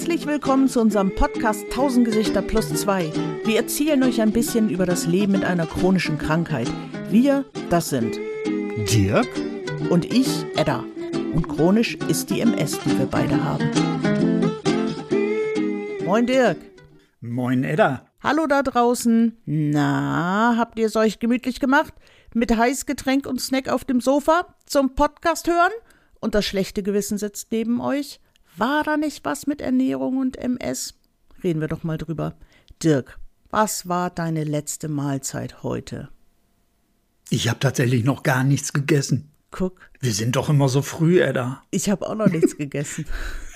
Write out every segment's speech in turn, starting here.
Herzlich willkommen zu unserem Podcast 1000 Gesichter plus 2. Wir erzählen euch ein bisschen über das Leben mit einer chronischen Krankheit. Wir, das sind Dirk und ich, Edda. Und chronisch ist die MS, die wir beide haben. Moin Dirk. Moin Edda. Hallo da draußen. Na, habt ihr es euch gemütlich gemacht? Mit Heißgetränk und Snack auf dem Sofa zum Podcast hören? Und das schlechte Gewissen sitzt neben euch? War da nicht was mit Ernährung und MS? Reden wir doch mal drüber. Dirk, was war deine letzte Mahlzeit heute? Ich habe tatsächlich noch gar nichts gegessen. Guck. Wir sind doch immer so früh, Edda. Ich habe auch noch nichts gegessen.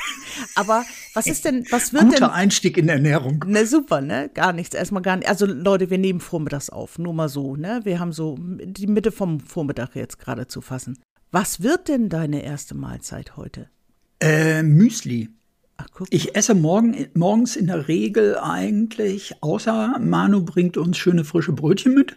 Aber was ist denn, was wird Guter denn? Einstieg in Ernährung. Ne, super, ne? Gar nichts. Erstmal gar nicht. Also Leute, wir nehmen vormittags auf. Nur mal so, ne? Wir haben so die Mitte vom Vormittag jetzt gerade zu fassen. Was wird denn deine erste Mahlzeit heute? Äh, Müsli. Ach, guck. Ich esse morgen, morgens in der Regel eigentlich, außer Manu bringt uns schöne frische Brötchen mit,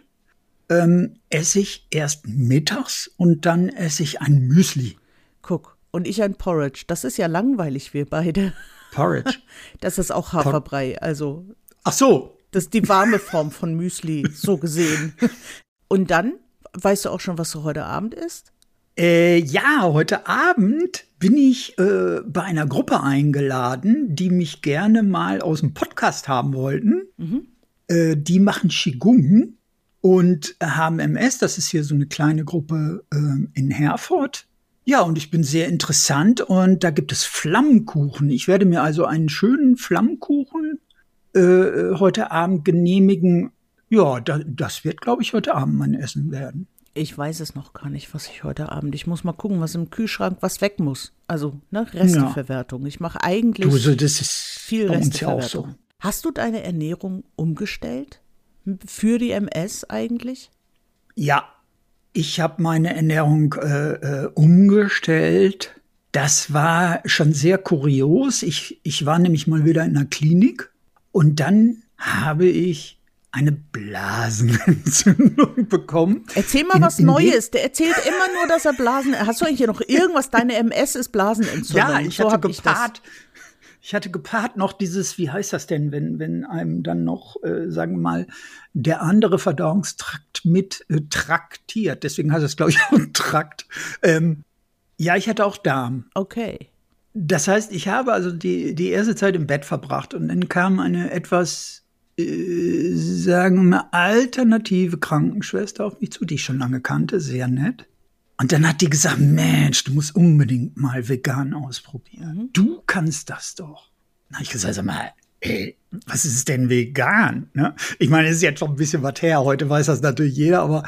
ähm, esse ich erst mittags und dann esse ich ein Müsli. guck. Und ich ein Porridge. Das ist ja langweilig, wir beide. Porridge. Das ist auch Haferbrei. Also, Ach so. das ist die warme Form von Müsli, so gesehen. Und dann, weißt du auch schon, was du heute Abend isst? Äh, ja, heute Abend bin ich äh, bei einer Gruppe eingeladen, die mich gerne mal aus dem Podcast haben wollten. Äh, die machen Qigong und haben MS. Das ist hier so eine kleine Gruppe ähm, in Herford. Ja, und ich bin sehr interessant und da gibt es Flammkuchen. Ich werde mir also einen schönen Flammkuchen äh, heute Abend genehmigen. Ja, da, das wird, glaube ich, heute Abend mein Essen werden. Ich weiß es noch gar nicht, was ich heute Abend. Ich muss mal gucken, was im Kühlschrank, was weg muss. Also, ne, Resteverwertung. Ich mache eigentlich Du, so, das ist viel uns ja so. Resteverwertung. Hast du deine Ernährung umgestellt? Für die MS eigentlich? Ja, ich habe meine Ernährung äh, äh, umgestellt. Das war schon sehr kurios. Ich, ich war nämlich mal wieder in der Klinik und dann habe ich eine Blasenentzündung bekommen. Erzähl mal In- was in Neues. Der erzählt immer nur, dass er Blasen. Hast du eigentlich hier noch irgendwas? Deine MS ist Blasenentzündung. Ja, ich so hatte hab ich gepaart. Ich hatte gepaart noch dieses, wie heißt das denn, wenn, wenn einem dann noch, äh, sagen wir mal, der andere Verdauungstrakt mit äh, traktiert. Deswegen heißt es, glaube ich, auch Trakt. Ähm, ja, ich hatte auch Darm. Okay. Das heißt, ich habe also die, die erste Zeit im Bett verbracht und dann kam eine etwas, äh, sagen wir alternative Krankenschwester auf mich zu, die ich schon lange kannte, sehr nett. Und dann hat die gesagt, Mensch, du musst unbedingt mal vegan ausprobieren. Du kannst das doch. Dann habe ich gesagt, sag mal, ey, was ist denn vegan? Ne? Ich meine, es ist jetzt schon ein bisschen was her. Heute weiß das natürlich jeder, aber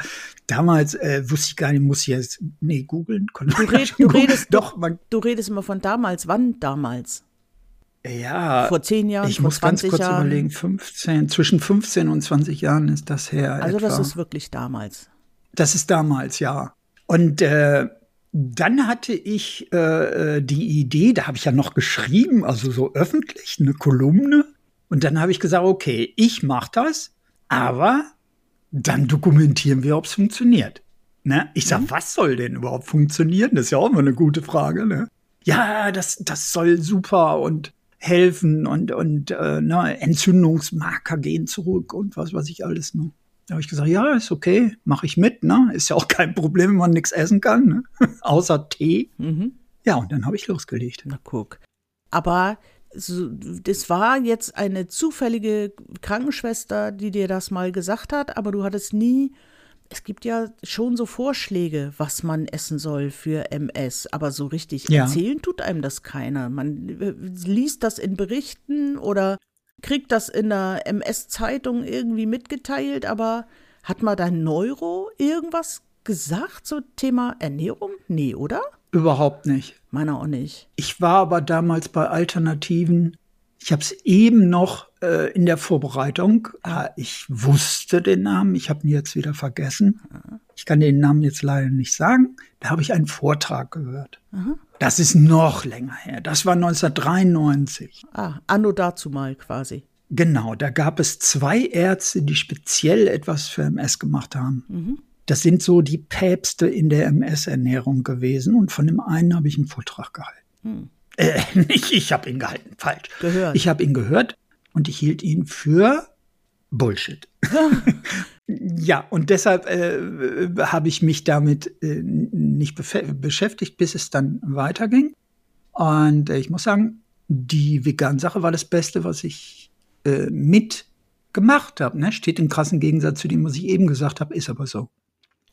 damals äh, wusste ich gar nicht, muss ich jetzt, nee, googeln. Du, red, du redest doch, man, Du redest immer von damals. Wann damals? Ja. Vor zehn Jahren, Ich muss ganz 20 kurz Jahren? überlegen, 15, zwischen 15 und 20 Jahren ist das her. Also, etwa. das ist wirklich damals. Das ist damals, ja. Und äh, dann hatte ich äh, äh, die Idee, da habe ich ja noch geschrieben, also so öffentlich, eine Kolumne. Und dann habe ich gesagt, okay, ich mache das, aber dann dokumentieren wir, ob es funktioniert. Ne? Ich sag, was soll denn überhaupt funktionieren? Das ist ja auch immer eine gute Frage. Ne? Ja, das, das soll super und helfen und, und äh, ne, Entzündungsmarker gehen zurück und was weiß ich alles noch. Da habe ich gesagt, ja, ist okay, mache ich mit. Ne? Ist ja auch kein Problem, wenn man nichts essen kann, ne? außer Tee. Mhm. Ja, und dann habe ich losgelegt. Na guck. Aber so, das war jetzt eine zufällige Krankenschwester, die dir das mal gesagt hat, aber du hattest nie. Es gibt ja schon so Vorschläge, was man essen soll für MS, aber so richtig Ja. erzählen tut einem das keiner. Man äh, liest das in Berichten oder kriegt das in der MS-Zeitung irgendwie mitgeteilt, aber hat mal dein Neuro irgendwas gesagt, so Thema Ernährung? Nee, oder? Überhaupt nicht. Meiner auch nicht. Ich war aber damals bei Alternativen. Ich habe es eben noch äh, in der Vorbereitung. Ah, ich wusste den Namen, ich habe ihn jetzt wieder vergessen. Ich kann den Namen jetzt leider nicht sagen. Da habe ich einen Vortrag gehört. Das ist noch länger her. Das war 1993. Ah, anno dazu mal quasi. Genau, da gab es zwei Ärzte, die speziell etwas für MS gemacht haben. Das sind so die Päpste in der MS-Ernährung gewesen und von dem einen habe ich einen Vortrag gehalten. Äh, ich ich habe ihn gehalten, falsch. Gehört. Ich habe ihn gehört und ich hielt ihn für Bullshit. ja, und deshalb äh, habe ich mich damit äh, nicht beschäftigt, bis es dann weiterging. Und äh, ich muss sagen, die Vegan-Sache war das Beste, was ich äh, mitgemacht habe. Ne? Steht im krassen Gegensatz zu dem, was ich eben gesagt habe, ist aber so.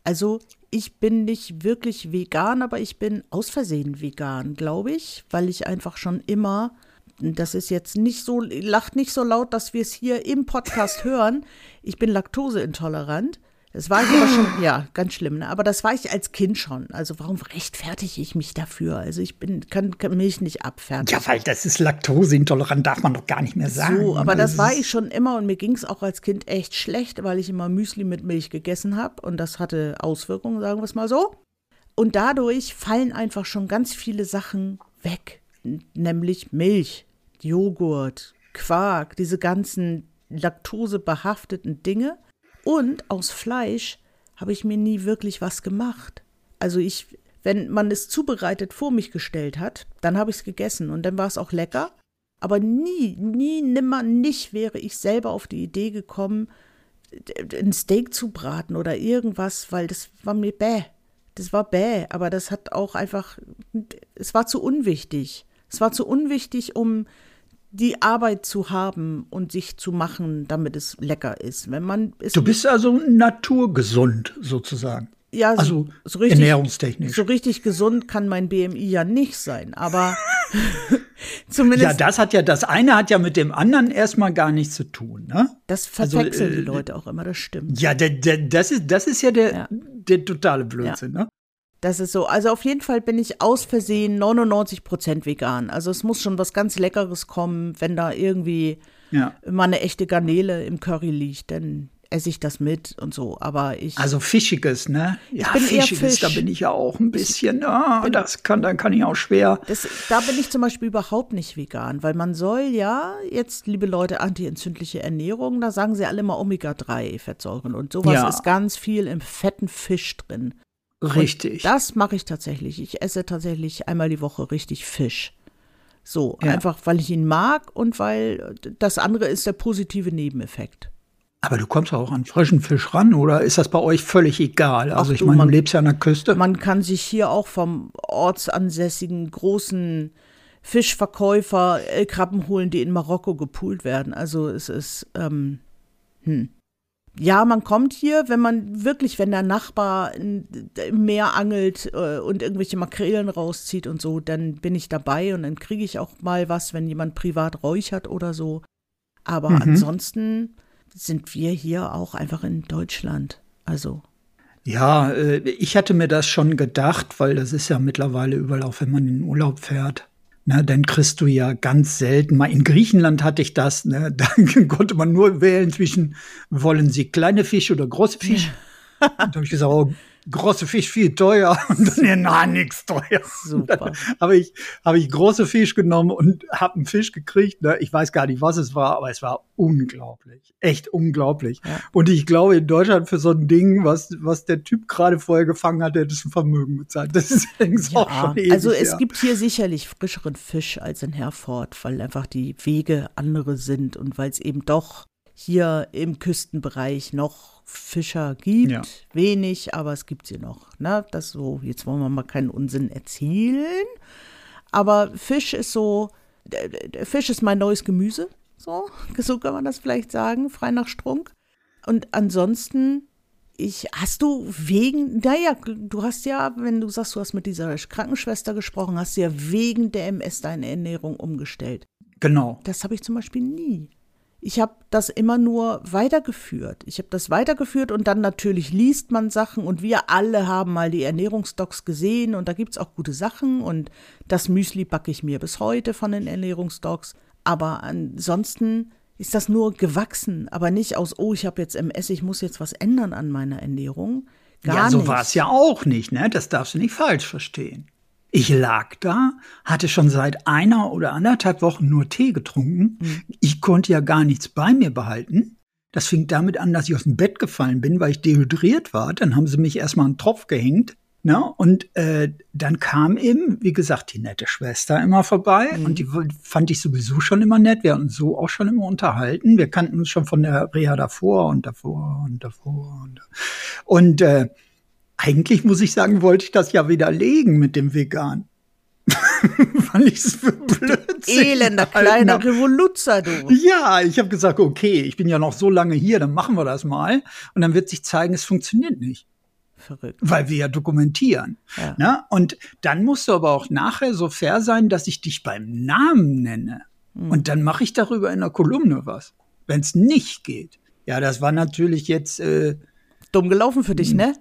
Also ich bin nicht wirklich vegan, aber ich bin aus Versehen vegan, glaube ich, weil ich einfach schon immer das ist jetzt nicht so, lacht nicht so laut, dass wir es hier im Podcast hören. Ich bin laktoseintolerant. Das war ich aber schon, ja, ganz schlimm, ne? Aber das war ich als Kind schon. Also warum rechtfertige ich mich dafür? Also ich bin, kann, kann Milch nicht abfertigen. Ja, weil das ist laktoseintolerant, darf man doch gar nicht mehr sagen. So, aber das, das war ich schon immer und mir ging es auch als Kind echt schlecht, weil ich immer Müsli mit Milch gegessen habe und das hatte Auswirkungen, sagen wir es mal so. Und dadurch fallen einfach schon ganz viele Sachen weg, nämlich Milch. Joghurt, Quark, diese ganzen laktosebehafteten Dinge. Und aus Fleisch habe ich mir nie wirklich was gemacht. Also ich, wenn man es zubereitet vor mich gestellt hat, dann habe ich es gegessen und dann war es auch lecker. Aber nie, nie, nimmer, nicht wäre ich selber auf die Idee gekommen, ein Steak zu braten oder irgendwas, weil das war mir bäh. Das war bäh, aber das hat auch einfach, es war zu unwichtig. Es war zu unwichtig, um die Arbeit zu haben und sich zu machen, damit es lecker ist. Wenn man du bist also naturgesund sozusagen. Ja, so, also so richtig, ernährungstechnisch. So richtig gesund kann mein BMI ja nicht sein, aber zumindest. Ja, das hat ja, das eine hat ja mit dem anderen erstmal gar nichts zu tun, ne? Das verwechseln also, äh, die Leute auch immer, das stimmt. Ja, der, der, das, ist, das ist ja der, ja. der totale Blödsinn, ja. ne? Das ist so. Also auf jeden Fall bin ich aus Versehen 99 Prozent vegan. Also es muss schon was ganz Leckeres kommen, wenn da irgendwie ja. mal eine echte Garnele im Curry liegt, dann esse ich das mit und so. Aber ich. Also Fischiges, ne? Ja, Fischiges, Fisch. da bin ich ja auch ein bisschen. Oh, das kann, dann kann ich auch schwer. Das, da bin ich zum Beispiel überhaupt nicht vegan, weil man soll ja jetzt, liebe Leute, antientzündliche Ernährung, da sagen sie alle immer Omega-3-Fettsäuren und sowas ja. ist ganz viel im fetten Fisch drin. Richtig. Und das mache ich tatsächlich. Ich esse tatsächlich einmal die Woche richtig Fisch. So, ja. einfach weil ich ihn mag und weil das andere ist der positive Nebeneffekt. Aber du kommst auch an frischen Fisch ran, oder ist das bei euch völlig egal? Also Ach ich meine, du lebst ja an der Küste. Man kann sich hier auch vom ortsansässigen großen Fischverkäufer Krabben holen, die in Marokko gepoolt werden. Also es ist, ähm, hm ja, man kommt hier, wenn man wirklich, wenn der Nachbar im Meer angelt äh, und irgendwelche Makrelen rauszieht und so, dann bin ich dabei und dann kriege ich auch mal was, wenn jemand privat räuchert oder so. Aber mhm. ansonsten sind wir hier auch einfach in Deutschland. Also. Ja, äh, ich hatte mir das schon gedacht, weil das ist ja mittlerweile überall, auch wenn man in den Urlaub fährt, Ne, dann kriegst du ja ganz selten, mal in Griechenland hatte ich das, ne, da konnte man nur wählen zwischen, wollen Sie kleine Fische oder große Fische? Und da habe ich gesagt, oh, große Fisch viel teuer und dann ja, na nix teuer. Super. Habe ich habe ich große Fisch genommen und habe einen Fisch gekriegt. Ne? Ich weiß gar nicht, was es war, aber es war unglaublich, echt unglaublich. Ja. Und ich glaube in Deutschland für so ein Ding, was was der Typ gerade vorher gefangen hat, hätte es ein Vermögen bezahlt. Das ist ja, auch schon ewig, Also es ja. gibt hier sicherlich frischeren Fisch als in Herford, weil einfach die Wege andere sind und weil es eben doch hier im Küstenbereich noch Fischer gibt. Ja. Wenig, aber es gibt sie noch. Ne? Das so, jetzt wollen wir mal keinen Unsinn erzielen. Aber Fisch ist so, Fisch ist mein neues Gemüse. So, so kann man das vielleicht sagen, frei nach Strunk. Und ansonsten, ich, hast du wegen, naja, du hast ja, wenn du sagst, du hast mit dieser Krankenschwester gesprochen, hast du ja wegen der MS deine Ernährung umgestellt. Genau. Das habe ich zum Beispiel nie. Ich habe das immer nur weitergeführt. Ich habe das weitergeführt und dann natürlich liest man Sachen und wir alle haben mal die Ernährungsdocs gesehen und da gibt es auch gute Sachen und das Müsli backe ich mir bis heute von den Ernährungsdocs. Aber ansonsten ist das nur gewachsen, aber nicht aus, oh, ich habe jetzt MS, ich muss jetzt was ändern an meiner Ernährung. Gar ja, so war es ja auch nicht, ne? Das darfst du nicht falsch verstehen. Ich lag da, hatte schon seit einer oder anderthalb Wochen nur Tee getrunken. Mhm. Ich konnte ja gar nichts bei mir behalten. Das fing damit an, dass ich aus dem Bett gefallen bin, weil ich dehydriert war. Dann haben sie mich erstmal einen Tropf gehängt, Na, und äh, dann kam eben, wie gesagt, die nette Schwester immer vorbei Mhm. und die fand ich sowieso schon immer nett. Wir haben uns so auch schon immer unterhalten. Wir kannten uns schon von der Reha davor und davor und davor und und äh, eigentlich muss ich sagen, wollte ich das ja widerlegen mit dem Vegan. Weil ich es für Blödsinn Elender kleiner hab. Revoluzzer, du. Ja, ich habe gesagt, okay, ich bin ja noch so lange hier, dann machen wir das mal. Und dann wird sich zeigen, es funktioniert nicht, Verrückt. weil wir ja dokumentieren. Ja. Ne? Und dann musst du aber auch nachher so fair sein, dass ich dich beim Namen nenne. Hm. Und dann mache ich darüber in der Kolumne was, wenn es nicht geht. Ja, das war natürlich jetzt, äh, Dumm gelaufen für Hm. dich, ne?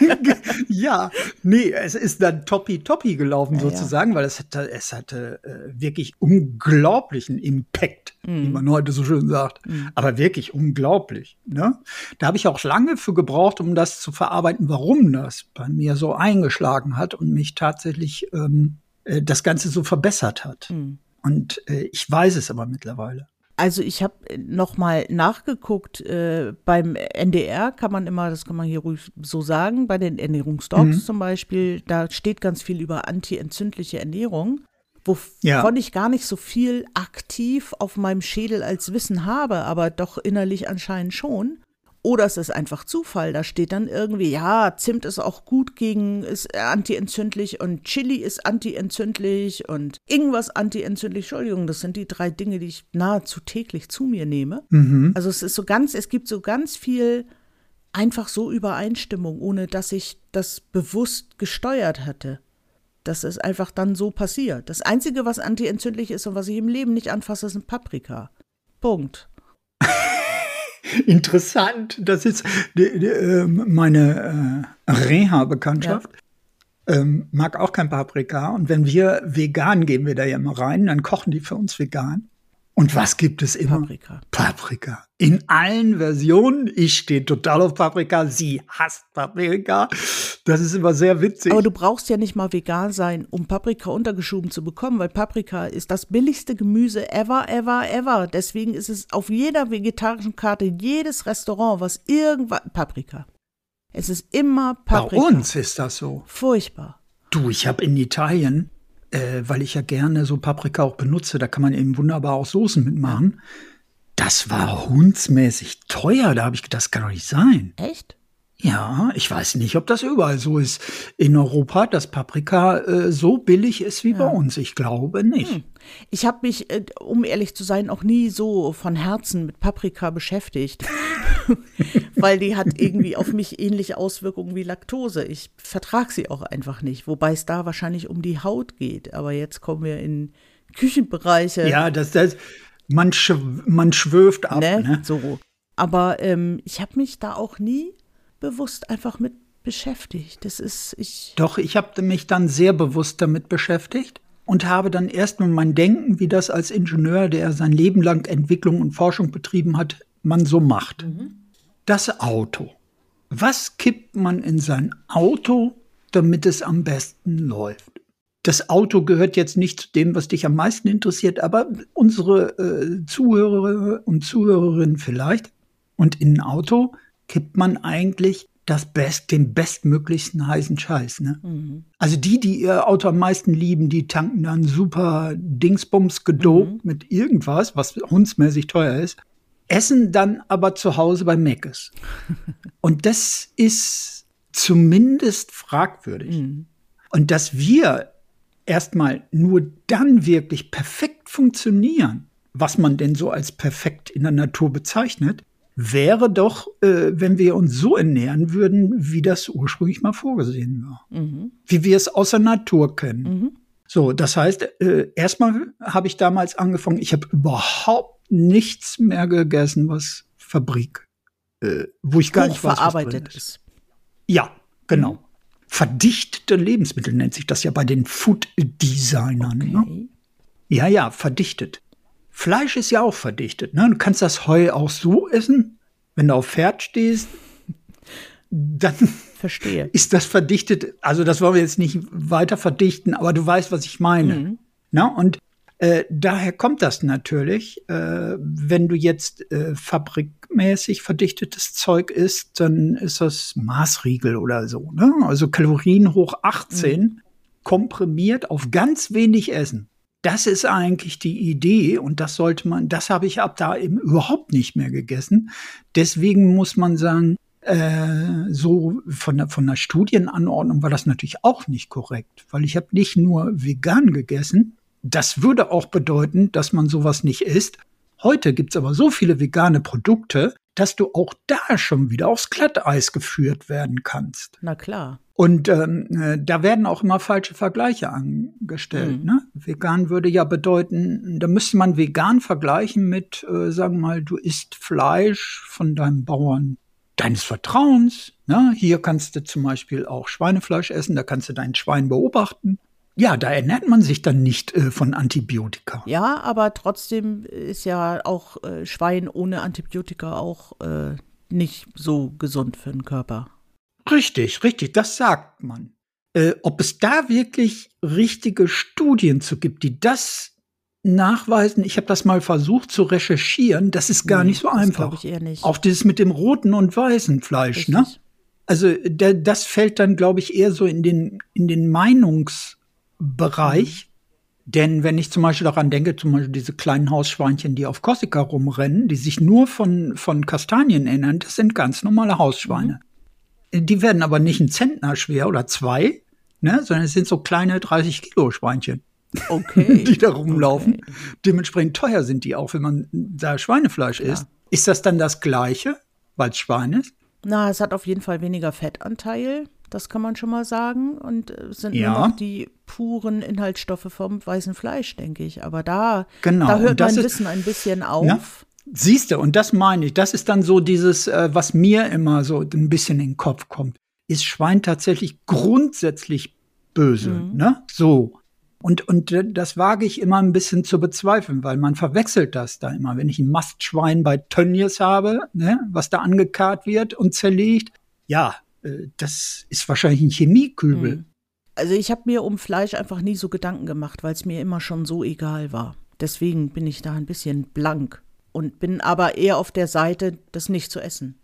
ja, nee, es ist dann toppi-toppi gelaufen Ja, ja. sozusagen, weil es hatte, es hatte äh, wirklich unglaublichen Impact, wie Mhm. man heute so schön sagt. Aber wirklich unglaublich. Ne? Da habe ich auch lange für gebraucht, um das zu verarbeiten, warum das bei mir so eingeschlagen hat und mich tatsächlich ähm, äh, das Ganze so verbessert hat. Mhm. Und äh, ich weiß es aber mittlerweile. Also ich habe noch mal nachgeguckt, äh, beim NDR kann man immer, das kann man hier ruhig so sagen, bei den Ernährungsdocs Mhm. zum Beispiel, da steht ganz viel über antientzündliche Ernährung, wovon Ja. ich gar nicht so viel aktiv auf meinem Schädel als Wissen habe, aber doch innerlich anscheinend schon. Oder es ist einfach Zufall. Da steht dann irgendwie, ja, Zimt ist auch gut gegen, ist antientzündlich und Chili ist antientzündlich und irgendwas antientzündlich. Entschuldigung, das sind die drei Dinge, die ich nahezu täglich zu mir nehme. Mhm. Also es ist so ganz, es gibt so ganz viel einfach so Übereinstimmung, ohne dass ich das bewusst gesteuert hatte. Das ist einfach dann so passiert. Das Einzige, was antientzündlich ist und was ich im Leben nicht anfasse, ist ein Paprika. Punkt. Interessant. Das ist die, die, ähm, meine äh, Reha-Bekanntschaft. Ähm, mag auch kein Paprika. Und wenn wir vegan gehen wir da ja immer rein, dann kochen die für uns vegan. Und was gibt es immer? Paprika. Paprika. In allen Versionen. Ich stehe total auf Paprika. Sie hasst Paprika. Das ist immer sehr witzig. Aber du brauchst ja nicht mal vegan sein, um Paprika untergeschoben zu bekommen, weil Paprika ist das billigste Gemüse ever, ever, ever. Deswegen ist es auf jeder vegetarischen Karte, jedes Restaurant, was irgendwas. Paprika. Es ist immer Bei Paprika. uns ist das so. Furchtbar. Du, ich habe in Italien, äh, weil ich ja gerne so Paprika auch benutze, da kann man eben wunderbar auch Soßen mitmachen. Das war hundsmäßig teuer. Da habe ich gedacht, das kann doch nicht sein. Echt? Ja, ich weiß nicht, ob das überall so ist in Europa, dass Paprika äh, so billig ist wie bei uns. Ich glaube nicht. Ich habe mich, äh, um ehrlich zu sein, auch nie so von Herzen mit Paprika beschäftigt. Weil die hat irgendwie auf mich ähnliche Auswirkungen wie Laktose. Ich vertrag sie auch einfach nicht. Wobei es da wahrscheinlich um die Haut geht. Aber jetzt kommen wir in Küchenbereiche. Ja, das, das, man, schw man schwöft ab. ne? Ne? So. Aber ähm, ich habe mich da auch nie bewusst einfach mit beschäftigt. Das ist, ich. Doch, ich habe mich dann sehr bewusst damit beschäftigt und habe dann erstmal mein Denken, wie das als Ingenieur, der sein Leben lang Entwicklung und Forschung betrieben hat, man so macht. Das Auto. Was kippt man in sein Auto, damit es am besten läuft? Das Auto gehört jetzt nicht zu dem, was dich am meisten interessiert, aber unsere äh, Zuhörer und Zuhörerinnen vielleicht. Und in ein Auto kippt man eigentlich das Best, den bestmöglichsten heißen Scheiß. Ne? Also die, die ihr Auto am meisten lieben, die tanken dann super Dingsbums gedopt mit irgendwas, was hundsmäßig teuer ist, essen dann aber zu Hause bei Meckes. Und das ist zumindest fragwürdig. Und dass wir erstmal nur dann wirklich perfekt funktionieren, was man denn so als perfekt in der Natur bezeichnet, wäre doch, äh, wenn wir uns so ernähren würden, wie das ursprünglich mal vorgesehen war. Wie wir es aus der Natur kennen. So, das heißt, äh, erstmal habe ich damals angefangen, ich habe überhaupt nichts mehr gegessen, was Fabrik, äh, wo ich gar nicht weiß, verarbeitet ist. ist. Ja, genau. Verdichtete Lebensmittel nennt sich das ja bei den Food-Designern. Ne? Okay. Ja, ja, verdichtet. Fleisch ist ja auch verdichtet. Ne? Du kannst das Heu auch so essen, wenn du auf Pferd stehst, dann Verstehe. ist das verdichtet. Also das wollen wir jetzt nicht weiter verdichten, aber du weißt, was ich meine. Na, und äh, daher kommt das natürlich, äh, wenn du jetzt äh, Fabrik, fettmäßig verdichtetes Zeug isst, dann ist das Maßriegel oder so. Ne? Also Kalorien hoch 18, mhm. komprimiert auf ganz wenig Essen. Das ist eigentlich die Idee und das sollte man, das habe ich ab da eben überhaupt nicht mehr gegessen. Deswegen muss man sagen, äh, so von der, von der Studienanordnung war das natürlich auch nicht korrekt, weil ich habe nicht nur vegan gegessen. Das würde auch bedeuten, dass man sowas nicht isst. Heute gibt's aber so viele vegane Produkte, dass du auch da schon wieder aufs Glatteis geführt werden kannst. Na klar. Und ähm, äh, da werden auch immer falsche Vergleiche angestellt. Mhm. Ne? Vegan würde ja bedeuten, da müsste man vegan vergleichen mit, äh, sagen wir mal, du isst Fleisch von deinem Bauern deines Vertrauens. Ne? Hier kannst du zum Beispiel auch Schweinefleisch essen, da kannst du dein Schwein beobachten. Ja, da ernährt man sich dann nicht äh, von Antibiotika. Ja, aber trotzdem ist ja auch äh, Schwein ohne Antibiotika auch äh, nicht so gesund für den Körper. Richtig, richtig, das sagt man. Äh, ob es da wirklich richtige Studien zu gibt, die das nachweisen, ich habe das mal versucht zu recherchieren, das ist gar nee, nicht so einfach. Ich eher nicht. Auch dieses mit dem roten und weißen Fleisch, ne? Richtig. ne? Also da, das fällt dann, glaube ich, eher so in den, in den Meinungsbereich. Mhm. Denn wenn ich zum Beispiel daran denke, zum Beispiel diese kleinen Hausschweinchen, die auf Korsika rumrennen, die sich nur von, von Kastanien erinnern, das sind ganz normale Hausschweine. Mhm. Die werden aber nicht ein Zentner schwer oder zwei, ne, sondern es sind so kleine 30 Kilo Schweinchen. Okay. die da rumlaufen. Okay. Dementsprechend teuer sind die auch, wenn man da Schweinefleisch ja. isst. Ist das dann das Gleiche, weil es Schwein ist? Na, es hat auf jeden Fall weniger Fettanteil, das kann man schon mal sagen. Und es sind ja. nur noch die puren Inhaltsstoffe vom weißen Fleisch, denke ich. Aber da, genau. da hört mein Wissen ein bisschen auf. Ja? Siehst du, und das meine ich, das ist dann so dieses, äh, was mir immer so ein bisschen in den Kopf kommt. Ist Schwein tatsächlich grundsätzlich böse? Mhm. Ne? So. Und, und äh, das wage ich immer ein bisschen zu bezweifeln, weil man verwechselt das da immer. Wenn ich ein Mastschwein bei Tönnies habe, ne, was da angekarrt wird und zerlegt, ja, äh, das ist wahrscheinlich ein Chemiekübel. Mhm. Also ich habe mir um Fleisch einfach nie so Gedanken gemacht, weil es mir immer schon so egal war. Deswegen bin ich da ein bisschen blank und bin aber eher auf der Seite, das nicht zu essen.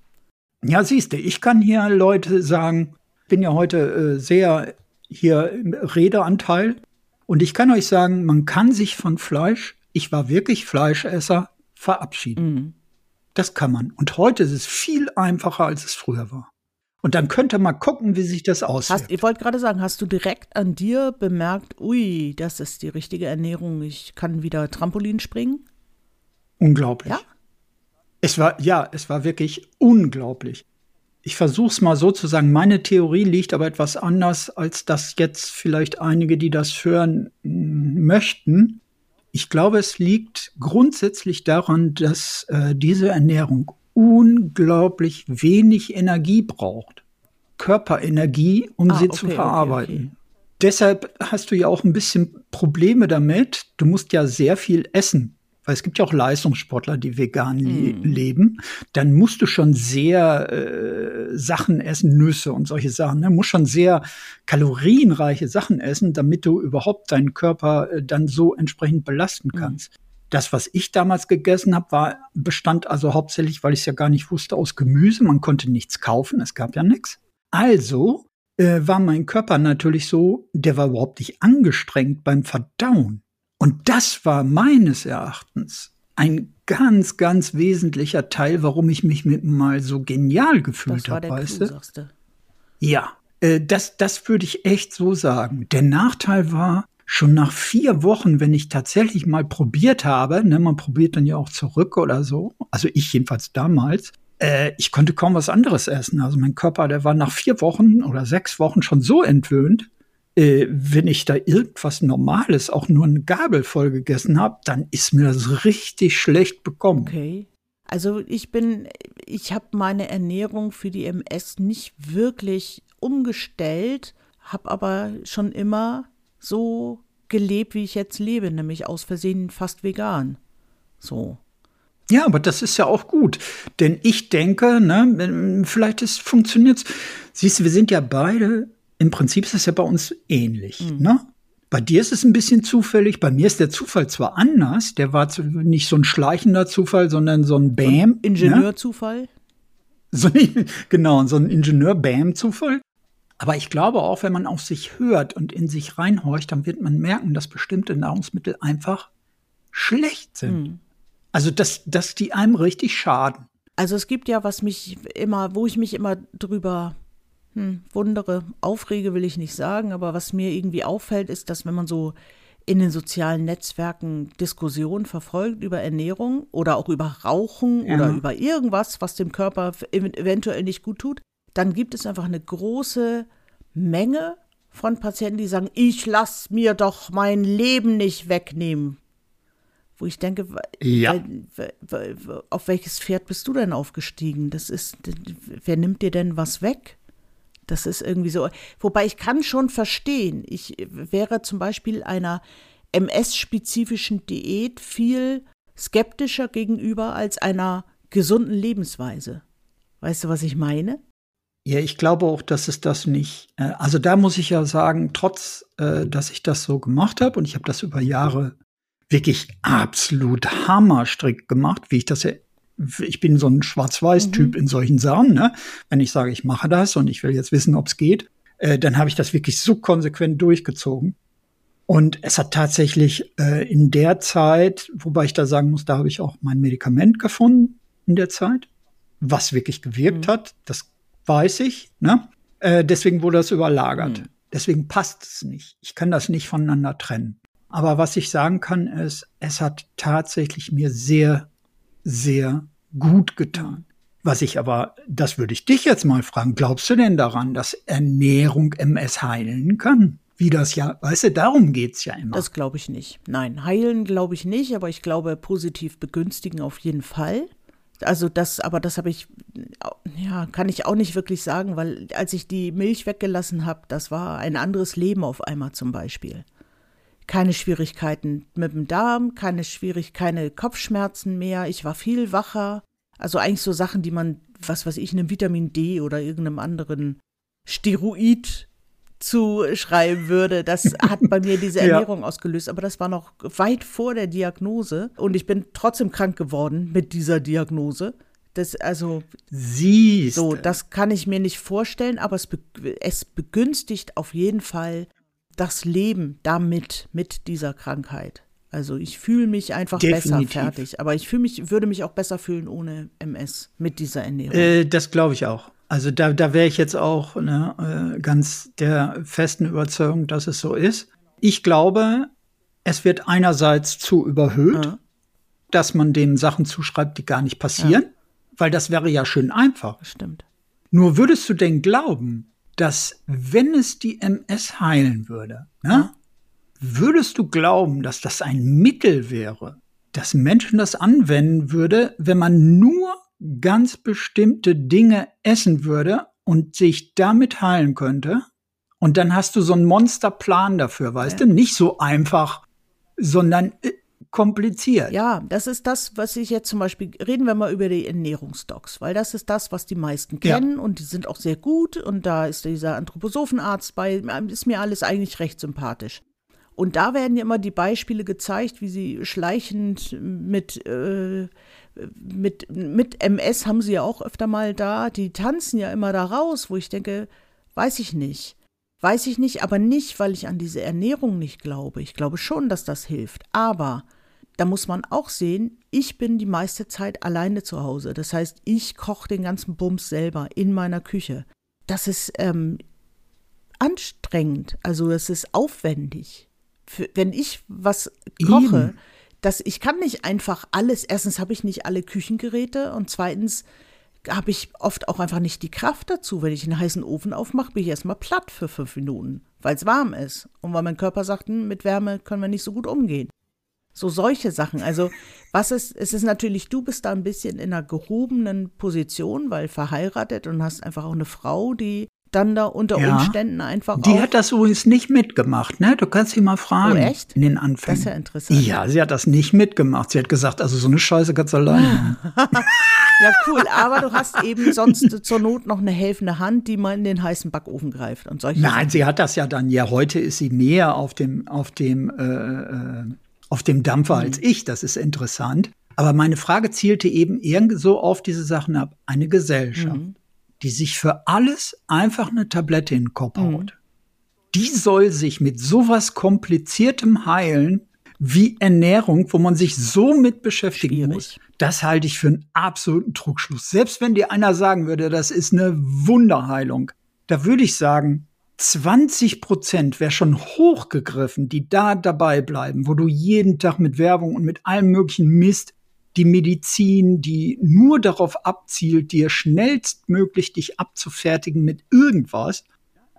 Ja, siehst du, ich kann hier Leute sagen, bin ja heute äh, sehr hier im Redeanteil und ich kann euch sagen, man kann sich von Fleisch, ich war wirklich Fleischesser, verabschieden. Mhm. Das kann man. Und heute ist es viel einfacher, als es früher war. Und dann könnt ihr mal gucken, wie sich das aussieht. Ich wollte gerade sagen, hast du direkt an dir bemerkt, ui, das ist die richtige Ernährung, ich kann wieder Trampolin springen? Unglaublich. Ja? Es war, ja, es war wirklich unglaublich. Ich versuche es mal so zu sagen. Meine Theorie liegt aber etwas anders, als das jetzt vielleicht einige, die das hören, möchten. Ich glaube, es liegt grundsätzlich daran, dass äh, diese Ernährung unglaublich wenig Energie braucht. Körperenergie, um ah, sie okay, zu verarbeiten. Okay, okay. Deshalb hast du ja auch ein bisschen Probleme damit. Du musst ja sehr viel essen weil es gibt ja auch Leistungssportler, die vegan le mm. leben, dann musst du schon sehr äh, Sachen essen, Nüsse und solche Sachen. Ne? Musst schon sehr kalorienreiche Sachen essen, damit du überhaupt deinen Körper äh, dann so entsprechend belasten mm. kannst. Mm. Das, was ich damals gegessen habe, war bestand also hauptsächlich, weil ich es ja gar nicht wusste, aus Gemüse. Man konnte nichts kaufen, es gab ja nichts. Also äh, war mein Körper natürlich so, der war überhaupt nicht angestrengt beim Verdauen. Und das war meines Erachtens ein ganz, ganz wesentlicher Teil, warum ich mich mit mal so genial gefühlt habe, weißt du? Ja, äh, das, das würde ich echt so sagen. Der Nachteil war, schon nach vier Wochen, wenn ich tatsächlich mal probiert habe, ne, man probiert dann ja auch zurück oder so, also ich jedenfalls damals, äh, ich konnte kaum was anderes essen. Also mein Körper, der war nach vier Wochen oder sechs Wochen schon so entwöhnt, äh, wenn ich da irgendwas Normales, auch nur eine Gabel voll gegessen habe, dann ist mir das richtig schlecht bekommen. Okay. Also ich bin, ich habe meine Ernährung für die MS nicht wirklich umgestellt, habe aber schon immer so gelebt, wie ich jetzt lebe, nämlich aus Versehen fast vegan. So. Ja, aber das ist ja auch gut, denn ich denke, ne, vielleicht funktioniert es. Siehst du, wir sind ja beide im Prinzip ist es ja bei uns ähnlich. Mhm. Ne? Bei dir ist es ein bisschen zufällig. Bei mir ist der Zufall zwar anders. Der war nicht so ein schleichender Zufall, sondern so ein Bam. Ne? Ingenieurzufall. Ne? So, genau, so ein Ingenieur-Bam-Zufall. Aber ich glaube auch, wenn man auf sich hört und in sich reinhorcht, dann wird man merken, dass bestimmte Nahrungsmittel einfach schlecht sind. Hm. Also, dass, dass die einem richtig schaden. Also es gibt ja, was mich immer, wo ich mich immer drüber hm, wundere, aufrege will ich nicht sagen, aber was mir irgendwie auffällt, ist, dass wenn man so in den sozialen Netzwerken Diskussionen verfolgt über Ernährung oder auch über Rauchen ja. oder über irgendwas, was dem Körper eventuell nicht gut tut, dann gibt es einfach eine große Menge von Patienten, die sagen, ich lasse mir doch mein Leben nicht wegnehmen. Wo ich denke, ja. auf welches Pferd bist du denn aufgestiegen? Das ist, wer nimmt dir denn was weg? Das ist irgendwie so. Wobei ich kann schon verstehen, ich wäre zum Beispiel einer MS-spezifischen Diät viel skeptischer gegenüber als einer gesunden Lebensweise. Weißt du, was ich meine? Ja, ich glaube auch, dass es das nicht. Äh, also da muss ich ja sagen, trotz, äh, dass ich das so gemacht habe und ich habe das über Jahre wirklich absolut hammerstrikt gemacht, wie ich das ja ich bin so ein Schwarz-Weiß-Typ mhm. in solchen Sachen. Ne? Wenn ich sage, ich mache das und ich will jetzt wissen, ob es geht, äh, dann habe ich das wirklich so konsequent durchgezogen. Und es hat tatsächlich äh, in der Zeit, wobei ich da sagen muss, da habe ich auch mein Medikament gefunden in der Zeit, was wirklich gewirkt mhm. hat, das weiß ich. Ne? Äh, deswegen wurde das überlagert. Mhm. Deswegen passt es nicht. Ich kann das nicht voneinander trennen. Aber was ich sagen kann, ist, es hat tatsächlich mir sehr, sehr gut getan. Was ich aber, das würde ich dich jetzt mal fragen, glaubst du denn daran, dass Ernährung MS heilen kann? Wie das ja, weißt du, darum geht's ja immer. Das glaube ich nicht. Nein, heilen glaube ich nicht, aber ich glaube positiv begünstigen auf jeden Fall. Also das, aber das habe ich, ja, kann ich auch nicht wirklich sagen, weil als ich die Milch weggelassen habe, das war ein anderes Leben auf einmal zum Beispiel. Keine Schwierigkeiten mit dem Darm, keine Schwierig keine Kopfschmerzen mehr. Ich war viel wacher. Also eigentlich so Sachen, die man, was weiß ich, einem Vitamin D oder irgendeinem anderen Steroid zuschreiben würde. Das hat bei mir diese Ernährung ja. ausgelöst. Aber das war noch weit vor der Diagnose. Und ich bin trotzdem krank geworden mit dieser Diagnose. Das, also, Siehst. So, das kann ich mir nicht vorstellen, aber es, es begünstigt auf jeden Fall das Leben damit, mit dieser Krankheit. Also ich fühle mich einfach Definitiv. besser fertig. Aber ich fühle mich, würde mich auch besser fühlen ohne MS mit dieser Ernährung. Äh, das glaube ich auch. Also da, da wäre ich jetzt auch ne, äh, ganz der festen Überzeugung, dass es so ist. Ich glaube, es wird einerseits zu überhöht, ja. dass man dem Sachen zuschreibt, die gar nicht passieren, ja. weil das wäre ja schön einfach. Stimmt. Nur würdest du denn glauben, dass wenn es die MS heilen würde, ne, würdest du glauben, dass das ein Mittel wäre, dass Menschen das anwenden würde, wenn man nur ganz bestimmte Dinge essen würde und sich damit heilen könnte? Und dann hast du so einen Monsterplan dafür, weißt ja. du? Nicht so einfach, sondern äh, kompliziert. Ja, das ist das, was ich jetzt zum Beispiel, reden wir mal über die Ernährungsdocs, weil das ist das, was die meisten kennen ja. und die sind auch sehr gut und da ist dieser Anthroposophenarzt bei, ist mir alles eigentlich recht sympathisch. Und da werden ja immer die Beispiele gezeigt, wie sie schleichend mit, äh, mit, mit MS haben sie ja auch öfter mal da, die tanzen ja immer da raus, wo ich denke, weiß ich nicht. Weiß ich nicht, aber nicht, weil ich an diese Ernährung nicht glaube. Ich glaube schon, dass das hilft. Aber da muss man auch sehen, ich bin die meiste Zeit alleine zu Hause. Das heißt, ich koche den ganzen Bums selber in meiner Küche. Das ist ähm, anstrengend, also es ist aufwendig. Für, wenn ich was koche, dass ich kann nicht einfach alles, erstens habe ich nicht alle Küchengeräte und zweitens habe ich oft auch einfach nicht die Kraft dazu. Wenn ich einen heißen Ofen aufmache, bin ich erstmal platt für fünf Minuten, weil es warm ist und weil mein Körper sagt, hm, mit Wärme können wir nicht so gut umgehen. So solche Sachen. Also, was ist, es ist natürlich, du bist da ein bisschen in einer gehobenen Position, weil verheiratet und hast einfach auch eine Frau, die dann da unter Ja. Umständen einfach Die auch. hat das übrigens nicht mitgemacht, ne? Du kannst sie mal fragen. Oh, echt? In den Anfängen. Das ist ja interessant. Ja, sie hat das nicht mitgemacht. Sie hat gesagt, also so eine Scheiße kannst du alleine. Ja, cool. Aber du hast eben sonst zur Not noch eine helfende Hand, die mal in den heißen Backofen greift und solche Nein, Sachen. sie hat das ja dann, ja, heute ist sie mehr auf dem, auf dem, äh, äh, auf dem Dampfer als Mhm. ich. Das ist interessant. Aber meine Frage zielte eben irgendwie so auf diese Sachen ab. Eine Gesellschaft, Mhm. Die sich für alles einfach eine Tablette in den Kopf Mhm. haut. Die soll sich mit sowas kompliziertem heilen wie Ernährung, wo man sich so mit beschäftigen Schwierig. muss. Das halte ich für einen absoluten Trugschluss. Selbst wenn dir einer sagen würde, das ist eine Wunderheilung, da würde ich sagen, 20 Prozent wäre schon hochgegriffen, die da dabei bleiben, wo du jeden Tag mit Werbung und mit allem möglichen Mist die Medizin, die nur darauf abzielt, dir schnellstmöglich dich abzufertigen mit irgendwas.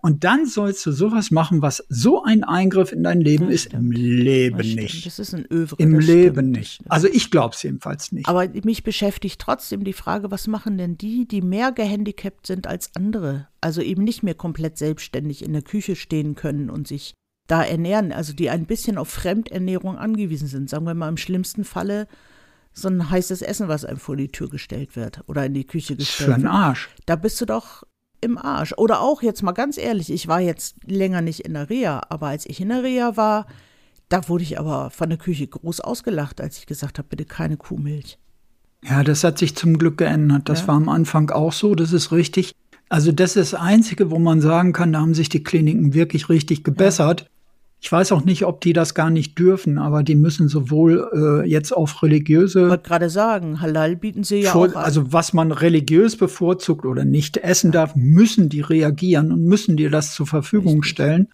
Und dann sollst du sowas machen, was so ein Eingriff in dein Leben Das ist. Im stimmt. Leben Das stimmt. nicht. Das ist ein Övre. Im das Leben stimmt, nicht. Also ich glaube es jedenfalls nicht. Aber mich beschäftigt trotzdem die Frage, was machen denn die, die mehr gehandicapt sind als andere? Also eben nicht mehr komplett selbstständig in der Küche stehen können und sich da ernähren, also die ein bisschen auf Fremdernährung angewiesen sind. Sagen wir mal im schlimmsten Falle so ein heißes Essen, was einem vor die Tür gestellt wird oder in die Küche Das ist gestellt für einen wird. Arsch. Da bist du doch im Arsch. Oder auch jetzt mal ganz ehrlich, ich war jetzt länger nicht in der Reha, aber als ich in der Reha war, da wurde ich aber von der Küche groß ausgelacht, als ich gesagt habe, bitte keine Kuhmilch. Ja, das hat sich zum Glück geändert. Das Ja. war am Anfang auch so, das ist richtig. Also das ist das Einzige, wo man sagen kann, da haben sich die Kliniken wirklich richtig gebessert. Ich weiß auch nicht, ob die das gar nicht dürfen, aber die müssen sowohl äh, jetzt auf Ich religiöse, wollte gerade sagen, Halal bieten sie ja vor, auch an. also was man religiös bevorzugt oder nicht essen darf, müssen die reagieren und müssen dir das zur Verfügung Richtig. stellen.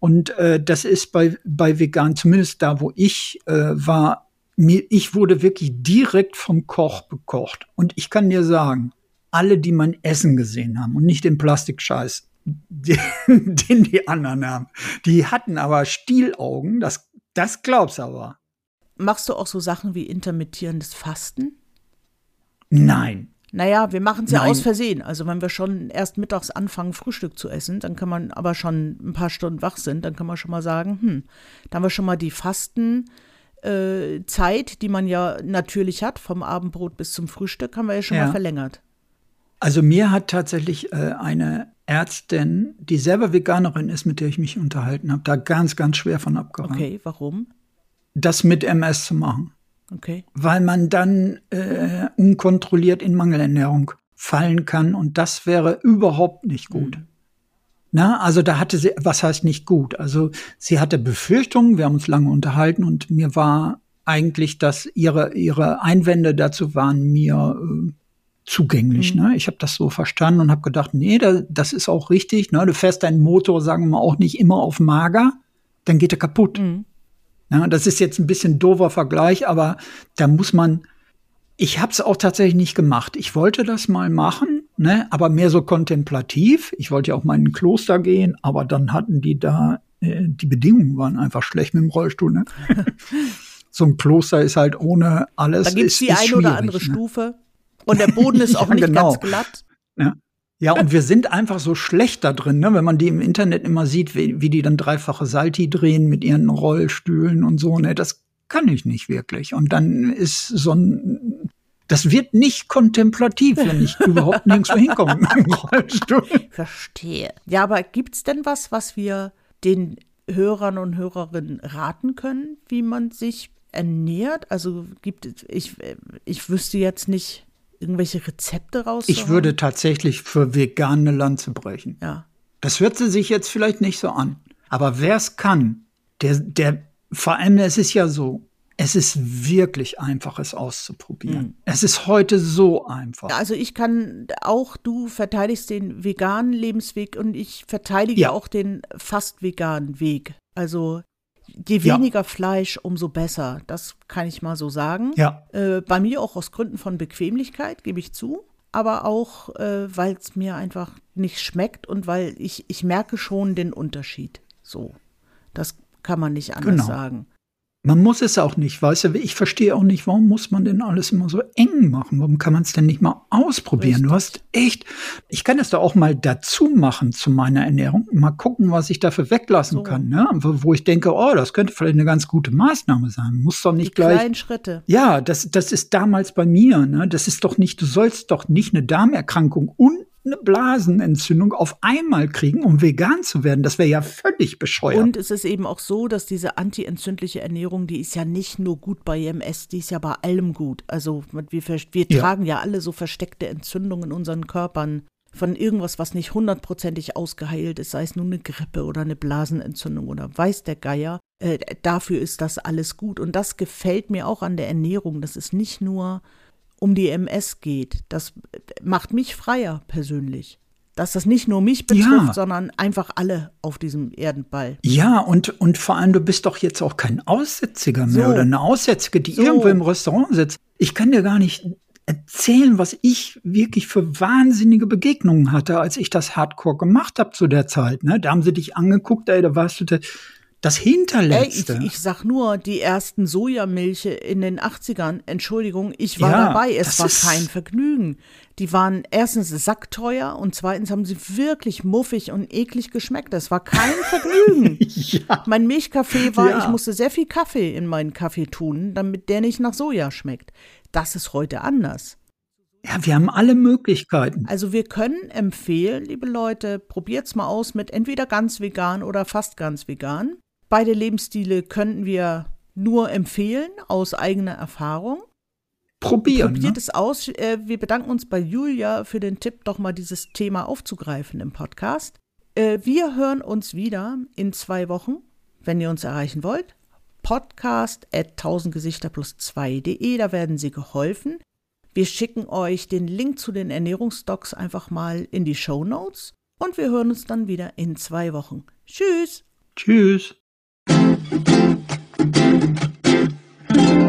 Und äh, das ist bei, bei vegan, zumindest da, wo ich äh, war, mir, ich wurde wirklich direkt vom Koch bekocht. Und ich kann dir sagen, alle, die mein Essen gesehen haben und nicht den Plastikscheiß, den, den die anderen haben, die hatten aber Stielaugen, das, das glaubst du aber. Machst du auch so Sachen wie intermittierendes Fasten? Nein. Naja, wir machen es ja Nein. aus Versehen. Also wenn wir schon erst mittags anfangen, Frühstück zu essen, dann kann man aber schon ein paar Stunden wach sind, dann kann man schon mal sagen, hm, da haben wir schon mal die Fastenzeit, äh, Zeit, die man ja natürlich hat, vom Abendbrot bis zum Frühstück, haben wir ja schon Ja. mal verlängert. Also mir hat tatsächlich äh, eine Ärztin, die selber Veganerin ist, mit der ich mich unterhalten habe, da ganz, ganz schwer von abgeraten, Okay, warum? das mit MS zu machen. Okay. Weil man dann äh, unkontrolliert in Mangelernährung fallen kann und das wäre überhaupt nicht gut. Na, also da hatte sie, was heißt nicht gut? Also sie hatte Befürchtungen, wir haben uns lange unterhalten und mir war eigentlich, dass ihre, ihre Einwände dazu waren mir äh, zugänglich. Ne? Ich habe das so verstanden und habe gedacht, nee, da, das ist auch richtig. Ne? Du fährst deinen Motor, sagen wir mal, auch nicht immer auf mager, dann geht er kaputt. Mhm. Ja, das ist jetzt ein bisschen doofer Vergleich, aber da muss man. Ich habe es auch tatsächlich nicht gemacht. Ich wollte das mal machen, ne, aber mehr so kontemplativ. Ich wollte ja auch mal in ein Kloster gehen, aber dann hatten die da äh, die Bedingungen waren einfach schlecht mit dem Rollstuhl. Ne? so ein Kloster ist halt ohne alles. Da gibt es die eine oder andere ne? Stufe. Und der Boden ist auch Ja, nicht genau. ganz glatt. Ja. Ja, und wir sind einfach so schlecht da drin, ne? wenn man die im Internet immer sieht, wie, wie die dann dreifache Salti drehen mit ihren Rollstühlen und so. Ne? Das kann ich nicht wirklich. Und dann ist so ein, das wird nicht kontemplativ, wenn ich überhaupt nirgendwo hinkomme mit meinem Rollstuhl. Verstehe. Ja, aber gibt es denn was, was wir den Hörern und Hörerinnen raten können, wie man sich ernährt? Also gibt es, ich, ich wüsste jetzt nicht irgendwelche Rezepte raus. Ich würde tatsächlich für vegane Lanze brechen. Ja. Das hört sie sich jetzt vielleicht nicht so an. Aber wer es kann, der, der, vor allem, es ist ja so, es ist wirklich einfach, es auszuprobieren. Es ist heute so einfach. Also ich kann auch, du verteidigst den veganen Lebensweg und ich verteidige Ja. auch den fast veganen Weg. Also je Ja. weniger Fleisch, umso besser. Das kann ich mal so sagen. Ja, Äh, bei mir auch aus Gründen von Bequemlichkeit, gebe ich zu. Aber auch, äh, weil es mir einfach nicht schmeckt und weil ich, ich merke schon den Unterschied. So. Das kann man nicht anders Genau. sagen. Man muss es auch nicht, weißt du, ich verstehe auch nicht, warum muss man denn alles immer so eng machen? Warum kann man es denn nicht mal ausprobieren? Richtig. Du hast echt, ich kann das da auch mal dazu machen zu meiner Ernährung, mal gucken, was ich dafür weglassen so. kann, ne? wo ich denke, oh, das könnte vielleicht eine ganz gute Maßnahme sein. Muss doch nicht Die gleich. Kleinen Schritte. Ja, das, das ist damals bei mir, ne? Das ist doch nicht, du sollst doch nicht eine Darmerkrankung und eine Blasenentzündung auf einmal kriegen, um vegan zu werden. Das wäre ja völlig bescheuert. Und es ist eben auch so, dass diese antientzündliche Ernährung, die ist ja nicht nur gut bei EMS, die ist ja bei allem gut. Also wir, wir ja. tragen ja alle so versteckte Entzündungen in unseren Körpern von irgendwas, was nicht hundertprozentig ausgeheilt ist, sei es nun eine Grippe oder eine Blasenentzündung oder weiß der Geier. Äh, dafür ist das alles gut. Und das gefällt mir auch an der Ernährung. Das ist nicht nur um die MS geht. Das macht mich freier persönlich. Dass das nicht nur mich betrifft, ja. sondern einfach alle auf diesem Erdenball. Ja, und, und vor allem, du bist doch jetzt auch kein Aussätziger mehr so. oder eine Aussätzige, die so. irgendwo im Restaurant sitzt. Ich kann dir gar nicht erzählen, was ich wirklich für wahnsinnige Begegnungen hatte, als ich das Hardcore gemacht habe zu der Zeit. Ne? Da haben sie dich angeguckt, ey, da warst du das Hinterletzte. Ey, ich, ich, sag nur, die ersten Sojamilche in den 80ern, Entschuldigung, ich war ja, dabei, es war kein Vergnügen. Die waren erstens sackteuer und zweitens haben sie wirklich muffig und eklig geschmeckt. Das war kein Vergnügen. ja. Mein Milchkaffee war, ja. ich musste sehr viel Kaffee in meinen Kaffee tun, damit der nicht nach Soja schmeckt. Das ist heute anders. Ja, wir haben alle Möglichkeiten. Also wir können empfehlen, liebe Leute, probiert's mal aus mit entweder ganz vegan oder fast ganz vegan. Beide Lebensstile könnten wir nur empfehlen aus eigener Erfahrung. Probieren. Probiert ne? es aus. Äh, wir bedanken uns bei Julia für den Tipp, doch mal dieses Thema aufzugreifen im Podcast. Äh, wir hören uns wieder in zwei Wochen, wenn ihr uns erreichen wollt. Podcast at 1000gesichter plus 2.de, da werden Sie geholfen. Wir schicken euch den Link zu den Ernährungsdocs einfach mal in die Show Notes und wir hören uns dann wieder in zwei Wochen. Tschüss. Tschüss. Thank you.